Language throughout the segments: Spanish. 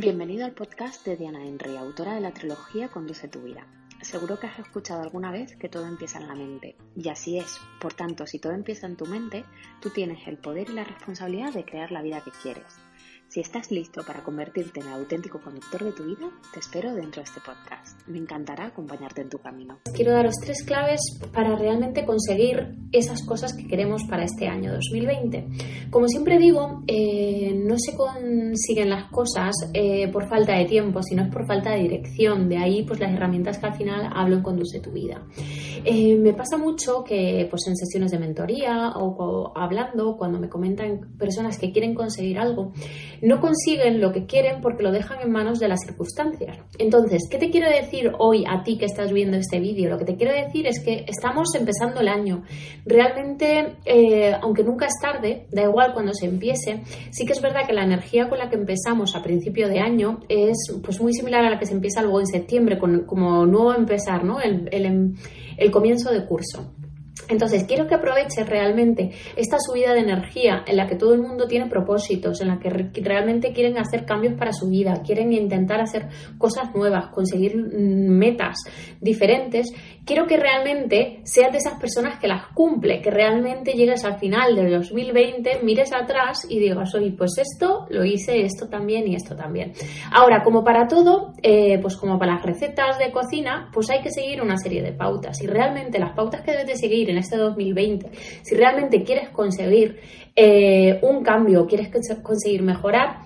Bienvenido al podcast de Diana Henry, autora de la trilogía Conduce tu vida. Seguro que has escuchado alguna vez que todo empieza en la mente, y así es. Por tanto, si todo empieza en tu mente, tú tienes el poder y la responsabilidad de crear la vida que quieres. Si estás listo para convertirte en el auténtico conductor de tu vida, te espero dentro de este podcast. Me encantará acompañarte en tu camino. Quiero daros tres claves para realmente conseguir esas cosas que queremos para este año 2020. Como siempre digo, eh, no se consiguen las cosas eh, por falta de tiempo, sino es por falta de dirección. De ahí, pues las herramientas que al final hablo en Conduce tu vida. Eh, me pasa mucho que, pues en sesiones de mentoría o, o hablando, cuando me comentan personas que quieren conseguir algo, no consiguen lo que quieren porque lo dejan en manos de las circunstancias. Entonces, ¿qué te quiero decir hoy a ti que estás viendo este vídeo? Lo que te quiero decir es que estamos empezando el año. Realmente, eh, aunque nunca es tarde, da igual cuando se empiece, sí que es verdad que la energía con la que empezamos a principio de año es pues muy similar a la que se empieza luego en septiembre, con, como nuevo empezar, ¿no? el, el, el comienzo de curso. Entonces, quiero que aproveches realmente esta subida de energía en la que todo el mundo tiene propósitos, en la que realmente quieren hacer cambios para su vida, quieren intentar hacer cosas nuevas, conseguir mm, metas diferentes. Quiero que realmente seas de esas personas que las cumple, que realmente llegues al final del 2020, mires atrás y digas, oye, pues esto lo hice, esto también y esto también. Ahora, como para todo, eh, pues como para las recetas de cocina, pues hay que seguir una serie de pautas. Y realmente las pautas que debes de seguir en este 2020, si realmente quieres conseguir eh, un cambio, quieres conseguir mejorar,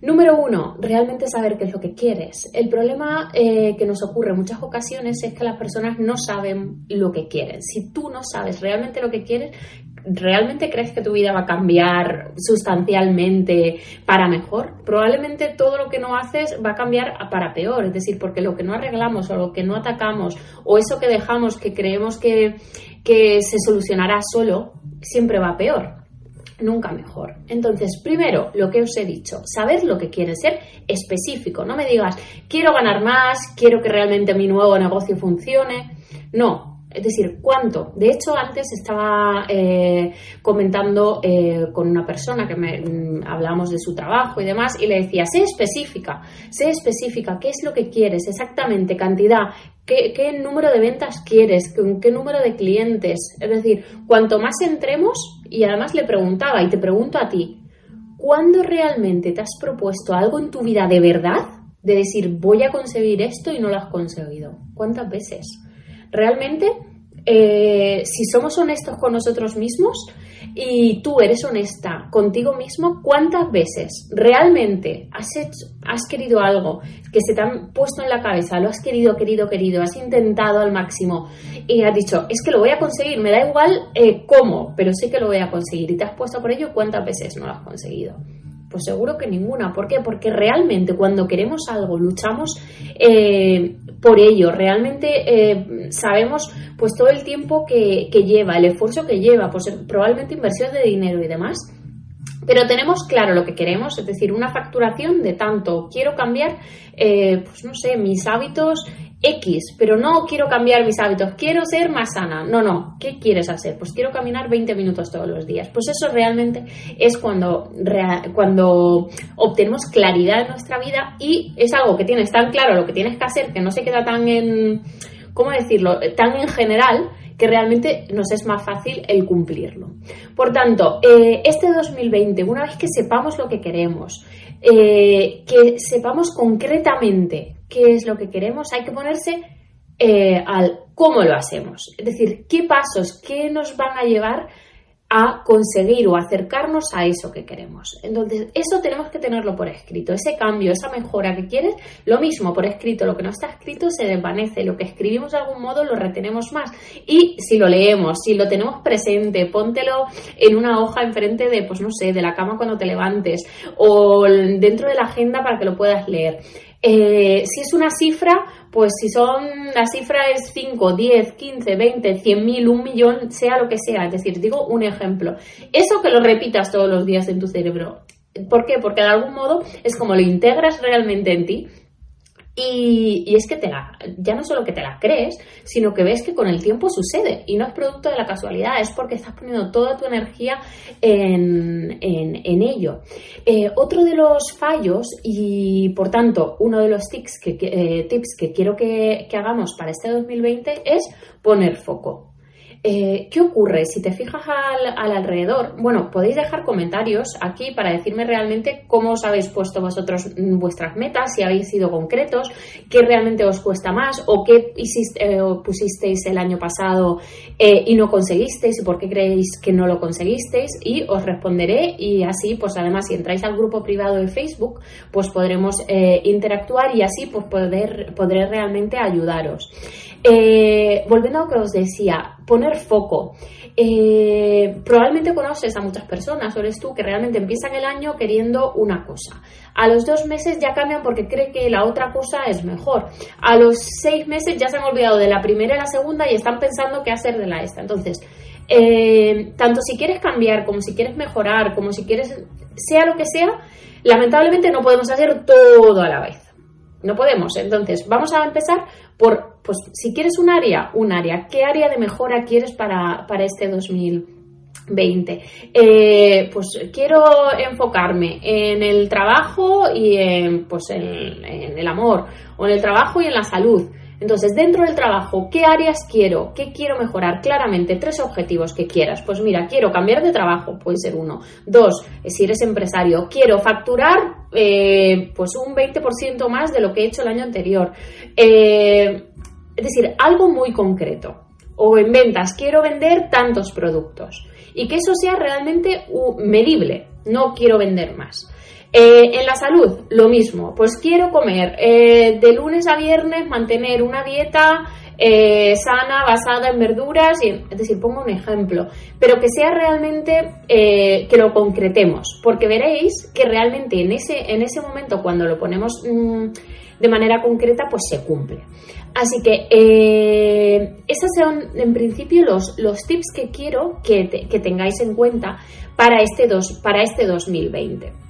Número uno, realmente saber qué es lo que quieres. El problema eh, que nos ocurre en muchas ocasiones es que las personas no saben lo que quieren. Si tú no sabes realmente lo que quieres, ¿realmente crees que tu vida va a cambiar sustancialmente para mejor? Probablemente todo lo que no haces va a cambiar para peor, es decir, porque lo que no arreglamos o lo que no atacamos o eso que dejamos que creemos que, que se solucionará solo, siempre va peor nunca mejor. Entonces, primero, lo que os he dicho, saber lo que quieres ser específico. No me digas, quiero ganar más, quiero que realmente mi nuevo negocio funcione. No, es decir, ¿cuánto? De hecho, antes estaba eh, comentando eh, con una persona que me mm, hablábamos de su trabajo y demás, y le decía, sé específica, sé específica, ¿qué es lo que quieres exactamente? Cantidad, ¿qué, número de ventas quieres? ¿Qué, ¿Qué número de clientes? Es decir, cuanto más entremos, y además le preguntaba, y te pregunto a ti, ¿cuándo realmente te has propuesto algo en tu vida de verdad? De decir, voy a conseguir esto y no lo has conseguido. ¿Cuántas veces? Realmente, eh, si somos honestos con nosotros mismos y tú eres honesta contigo mismo, ¿cuántas veces realmente has, has querido algo que se te han puesto en la cabeza, lo has querido, querido, querido, has intentado al máximo y has dicho, es que lo voy a conseguir, me da igual eh, cómo, pero sé que lo voy a conseguir y te has puesto por ello, ¿cuántas veces no lo has conseguido? Pues seguro que ninguna. ¿Por qué? Porque realmente cuando queremos algo luchamos eh, por ello. Realmente eh, sabemos pues todo el tiempo que, lleva, el esfuerzo que lleva, pues probablemente inversión de dinero y demás. Pero tenemos claro lo que queremos, es decir, una facturación de tanto. Quiero cambiar, eh, pues no sé, mis hábitos X, pero no quiero cambiar mis hábitos, quiero ser más sana. No, no, ¿qué quieres hacer? Pues quiero caminar 20 minutos todos los días. Pues eso realmente es cuando, cuando obtenemos claridad en nuestra vida y es algo que tienes tan claro lo que tienes que hacer que no se queda tan en, ¿cómo decirlo?, tan en general que realmente nos es más fácil el cumplirlo. Por tanto, eh, este 2020, una vez que sepamos lo que queremos, eh, que sepamos concretamente qué es lo que queremos, hay que ponerse eh, al cómo lo hacemos. Es decir, qué pasos, qué nos van a llevar a conseguir o acercarnos a eso que queremos. Entonces, eso tenemos que tenerlo por escrito. Ese cambio, esa mejora que quieres, lo mismo por escrito. Lo que no está escrito se desvanece. Lo que escribimos de algún modo lo retenemos más. Y si lo leemos, si lo tenemos presente, póntelo en una hoja enfrente de, pues no sé, de la cama cuando te levantes o dentro de la agenda para que lo puedas leer. Eh, si es una cifra, pues si son, la cifra es 5, 10, 15, 20, 100 mil, un millón, sea lo que sea. Es decir, digo un ejemplo. Eso que lo repitas todos los días en tu cerebro. ¿Por qué? Porque de algún modo es como lo integras realmente en ti y, es que te la, ya no solo que te la crees, sino que ves que con el tiempo sucede y no es producto de la casualidad, es porque estás poniendo toda tu energía en, ello. Eh, otro de los fallos y por tanto uno de los tips que, eh, tips que quiero que, que hagamos para este 2020 es poner foco. Eh, ¿Qué ocurre? Si te fijas al, alrededor, bueno, podéis dejar comentarios aquí para decirme realmente cómo os habéis puesto vosotros mm, vuestras metas, si habéis sido concretos, qué realmente os cuesta más o qué eh, pusisteis el año pasado eh, y no conseguisteis y por qué creéis que no lo conseguisteis y os responderé y así, pues además si entráis al grupo privado de Facebook, pues podremos interactuar y así pues poder, podré realmente ayudaros. Eh, volviendo a lo que os decía, poner foco. Eh, probablemente conoces a muchas personas, o eres tú, que realmente empiezan el año queriendo una cosa. A los dos meses ya cambian porque cree que la otra cosa es mejor. A los seis meses ya se han olvidado de la primera y la segunda y están pensando qué hacer de la esta. Entonces, eh, tanto si quieres cambiar, como si quieres mejorar, como si quieres, sea lo que sea, lamentablemente no podemos hacer todo a la vez. No podemos. Entonces, vamos a empezar por, pues, si quieres un área, un área. ¿Qué área de mejora quieres para, este 2020? Eh, pues quiero enfocarme en el trabajo y en, pues, en el amor, o en el trabajo y en la salud. Entonces, dentro del trabajo, ¿qué áreas quiero? ¿Qué quiero mejorar? Claramente, tres objetivos que quieras. Pues mira, quiero cambiar de trabajo, puede ser uno. Dos, eh, si eres empresario, quiero facturar eh, pues un 20% más de lo que he hecho el año anterior. Eh, es decir, algo muy concreto. O en ventas, quiero vender tantos productos. Y que eso sea realmente medible. No quiero vender más. Eh, en la salud, lo mismo. Pues quiero comer eh, de lunes a viernes, mantener una dieta eh, sana, basada en verduras, y, es decir, pongo un ejemplo, pero que sea realmente que lo concretemos, porque veréis que realmente en ese, en ese momento, cuando lo ponemos mm, de manera concreta, pues se cumple. Así que esos son en principio los, los tips que quiero que, que tengáis en cuenta para este, dos, para este 2020.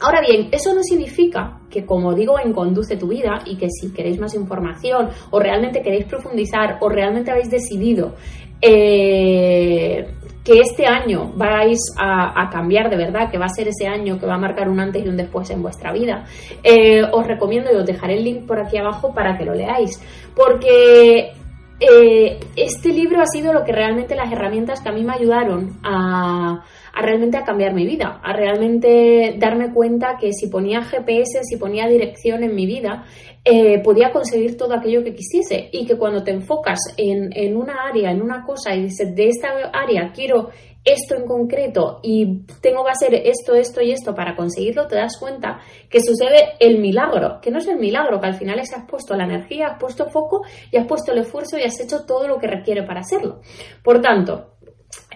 Ahora bien, eso no significa que, como digo, en Conduce tu vida y que si queréis más información o realmente queréis profundizar o realmente habéis decidido eh, que este año vais a, cambiar de verdad, que va a ser ese año que va a marcar un antes y un después en vuestra vida, eh, os recomiendo y os dejaré el link por aquí abajo para que lo leáis, porque eh, este libro ha sido lo que realmente las herramientas que a mí me ayudaron a, realmente a cambiar mi vida, a realmente darme cuenta que si ponía GPS, si ponía dirección en mi vida, eh, podía conseguir todo aquello que quisiese y que cuando te enfocas en, en una área, en una cosa y dices, de esta área quiero esto en concreto y tengo que hacer esto, esto y esto para conseguirlo, te das cuenta que sucede el milagro, que no es el milagro, que al final es has puesto la energía, has puesto foco y has puesto el esfuerzo y has hecho todo lo que requiere para hacerlo. Por tanto,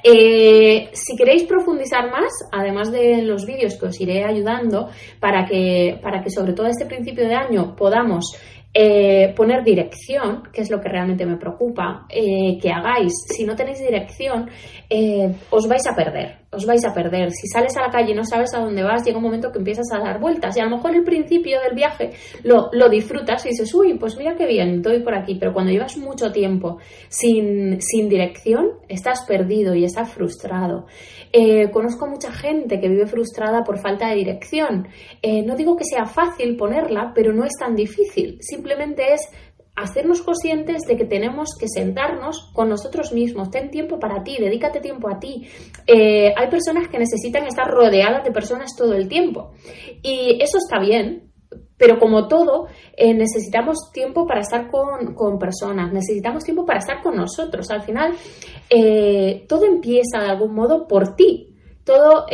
eh, si queréis profundizar más, además de los vídeos que os iré ayudando para que, para que sobre todo este principio de año podamos eh, poner dirección, que es lo que realmente me preocupa, eh, que hagáis. Si no tenéis dirección, eh, os vais a perder, os vais a perder. Si sales a la calle y no sabes a dónde vas, llega un momento que empiezas a dar vueltas. Y a lo mejor el principio del viaje lo, lo disfrutas y dices, uy, pues mira qué bien, estoy por aquí. Pero cuando llevas mucho tiempo sin, sin dirección, estás perdido y estás frustrado. Eh, conozco mucha gente que vive frustrada por falta de dirección. Eh, no digo que sea fácil ponerla, pero no es tan difícil. Simplemente es hacernos conscientes de que tenemos que sentarnos con nosotros mismos. Ten tiempo para ti, dedícate tiempo a ti. Eh, hay personas que necesitan estar rodeadas de personas todo el tiempo. Y eso está bien, Pero como todo, eh, necesitamos tiempo para estar con, personas, necesitamos tiempo para estar con nosotros. Al final, eh, todo empieza de algún modo por ti. Todo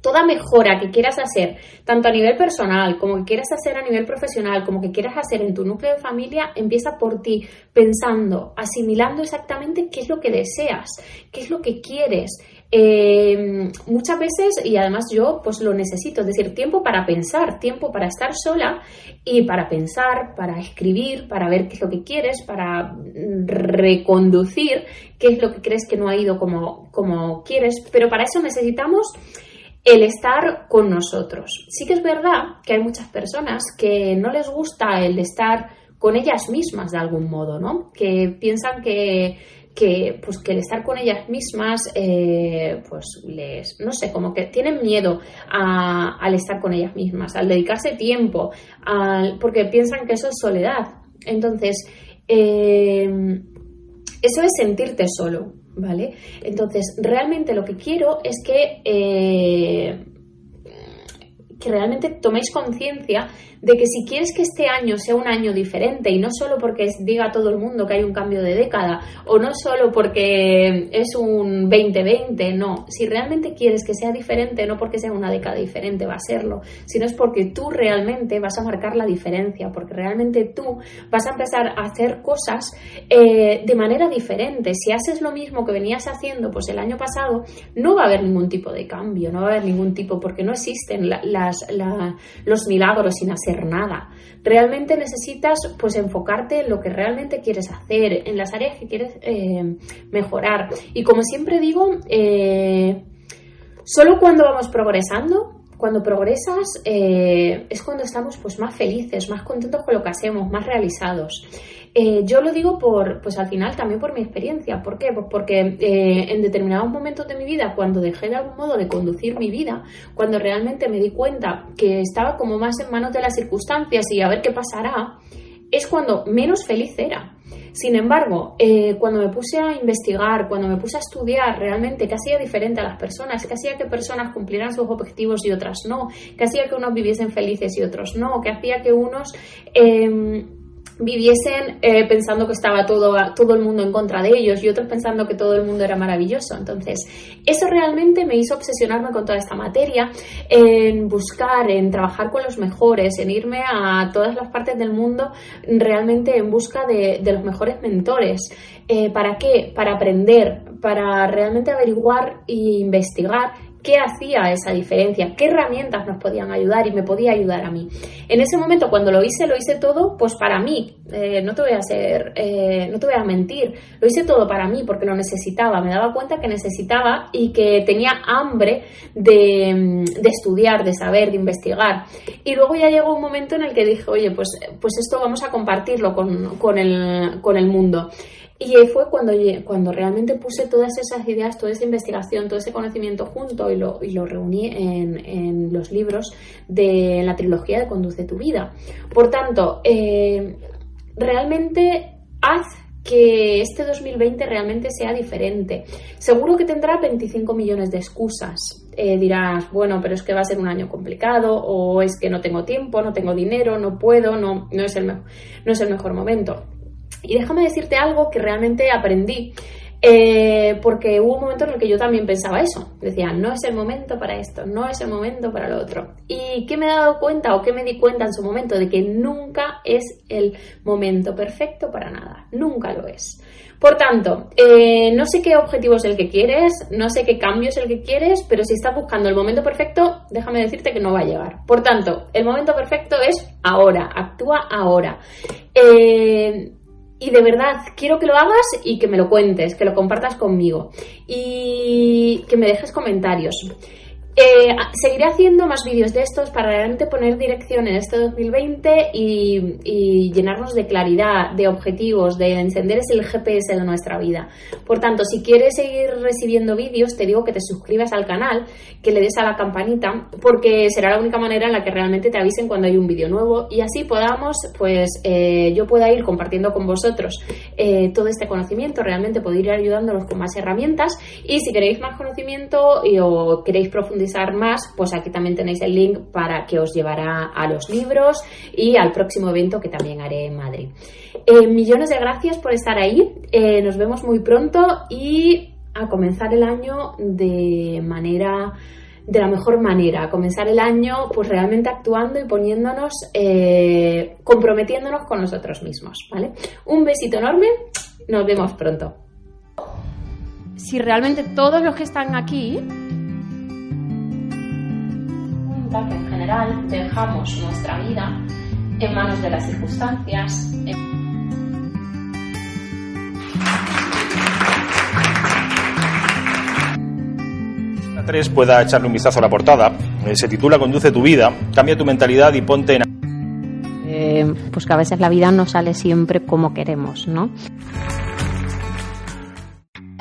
toda mejora que quieras hacer, tanto a nivel personal como que quieras hacer a nivel profesional, como que quieras hacer en tu núcleo de familia, empieza por ti, pensando, asimilando exactamente qué es lo que deseas, qué es lo que quieres. Eh, muchas veces, y además yo pues lo necesito, es decir, tiempo para pensar, tiempo para estar sola y para pensar, para escribir, para ver qué es lo que quieres, para reconducir qué es lo que crees que no ha ido como, como quieres, pero para eso necesitamos el estar con nosotros. Sí que es verdad que hay muchas personas que no les gusta el estar con ellas mismas de algún modo, ¿no? Que piensan que, pues que el estar con ellas mismas, eh, pues les, no sé, como que tienen miedo al estar con ellas mismas, al dedicarse tiempo, al, porque piensan que eso es soledad. Entonces, eh, eso es sentirte solo. ¿Vale? Entonces, realmente lo que quiero es que, eh, que realmente toméis conciencia de que si quieres que este año sea un año diferente y no solo porque diga todo el mundo que hay un cambio de década o no solo porque es un 2020, no, si realmente quieres que sea diferente, no porque sea una década diferente, va a serlo, sino es porque tú realmente vas a marcar la diferencia, porque realmente tú vas a empezar a hacer cosas eh, de manera diferente. Si haces lo mismo que venías haciendo pues el año pasado, no va a haber ningún tipo de cambio, no va a haber ningún tipo, porque no existen los milagros sin hacer nada. Realmente necesitas pues enfocarte en lo que realmente quieres hacer, en las áreas que quieres eh, mejorar. Y como siempre digo, eh, solo cuando vamos progresando cuando progresas eh, es cuando estamos pues más felices, más contentos con lo que hacemos, más realizados. Eh, yo lo digo por, pues al final también por mi experiencia. ¿Por qué? Pues porque eh, en determinados momentos de mi vida, cuando dejé de algún modo de conducir mi vida, cuando realmente me di cuenta que estaba como más en manos de las circunstancias y a ver qué pasará, es cuando menos feliz era. Sin embargo, eh, cuando me puse a investigar, cuando me puse a estudiar realmente qué hacía diferente a las personas, qué hacía que personas cumplieran sus objetivos y otras no, qué hacía que unos viviesen felices y otros no, qué hacía que unos em, viviesen eh, pensando que estaba todo, todo el mundo en contra de ellos y otros pensando que todo el mundo era maravilloso. Entonces, eso realmente me hizo obsesionarme con toda esta materia, en buscar, en trabajar con los mejores, en irme a todas las partes del mundo realmente en busca de, los mejores mentores. Eh, ¿Para qué? Para aprender, para realmente averiguar e investigar qué hacía esa diferencia, qué herramientas nos podían ayudar y me podía ayudar a mí. En ese momento, cuando lo hice, lo hice todo, pues para mí. Eh, no te voy a hacer, eh, no te voy a mentir, lo hice todo para mí porque lo necesitaba. Me daba cuenta que necesitaba y que tenía hambre de, estudiar, de saber, de investigar. Y luego ya llegó un momento en el que dije, oye, pues, pues esto vamos a compartirlo con, con, el, con el mundo. Y fue cuando, cuando realmente puse todas esas ideas, toda esa investigación, todo ese conocimiento junto y lo, y lo reuní en, en, los libros de la trilogía de Conduce tu vida. Por tanto, eh, realmente haz que este 2020 realmente sea diferente. Seguro que tendrá 25 millones de excusas. Eh, dirás, bueno, pero es que va a ser un año complicado, o es que no tengo tiempo, no tengo dinero, no puedo, no, no, es, el no es el mejor momento. Y déjame decirte algo que realmente aprendí, eh, porque hubo un momento en el que yo también pensaba eso. Decía, no es el momento para esto, no es el momento para lo otro. ¿Y qué me he dado cuenta o qué me di cuenta en su momento? De que nunca es el momento perfecto para nada, nunca lo es. Por tanto, eh, no sé qué objetivo es el que quieres, no sé qué cambio es el que quieres, pero si estás buscando el momento perfecto, déjame decirte que no va a llegar. Por tanto, el momento perfecto es ahora, actúa ahora. Eh, y de verdad, quiero que lo hagas y que me lo cuentes, que lo compartas conmigo y que me dejes comentarios. Eh, seguiré haciendo más vídeos de estos para realmente poner dirección en este 2020 y, llenarnos de claridad, de objetivos, de encender el GPS de nuestra vida. Por tanto, si quieres seguir recibiendo vídeos, te digo que te suscribas al canal, que le des a la campanita, porque será la única manera en la que realmente te avisen cuando hay un vídeo nuevo y así podamos, pues eh, yo pueda ir compartiendo con vosotros eh, todo este conocimiento, realmente poder ir ayudándolos con más herramientas y si queréis más conocimiento y, o queréis profundizar profundizar más, pues aquí también tenéis el link para que os llevará a los libros y al próximo evento que también haré en Madrid. Eh, millones de gracias por estar ahí. Eh, nos vemos muy pronto y a comenzar el año de manera de la mejor manera, a comenzar el año pues realmente actuando y poniéndonos, eh, comprometiéndonos con nosotros mismos, ¿vale? Un besito enorme, nos vemos pronto. Si realmente todos los que están aquí, que en general dejamos nuestra vida en manos de las circunstancias. pueda echarle un vistazo a la portada. Eh, se titula Conduce tu vida, cambia tu mentalidad y ponte en... Eh, pues que a veces la vida no sale siempre como queremos, ¿no?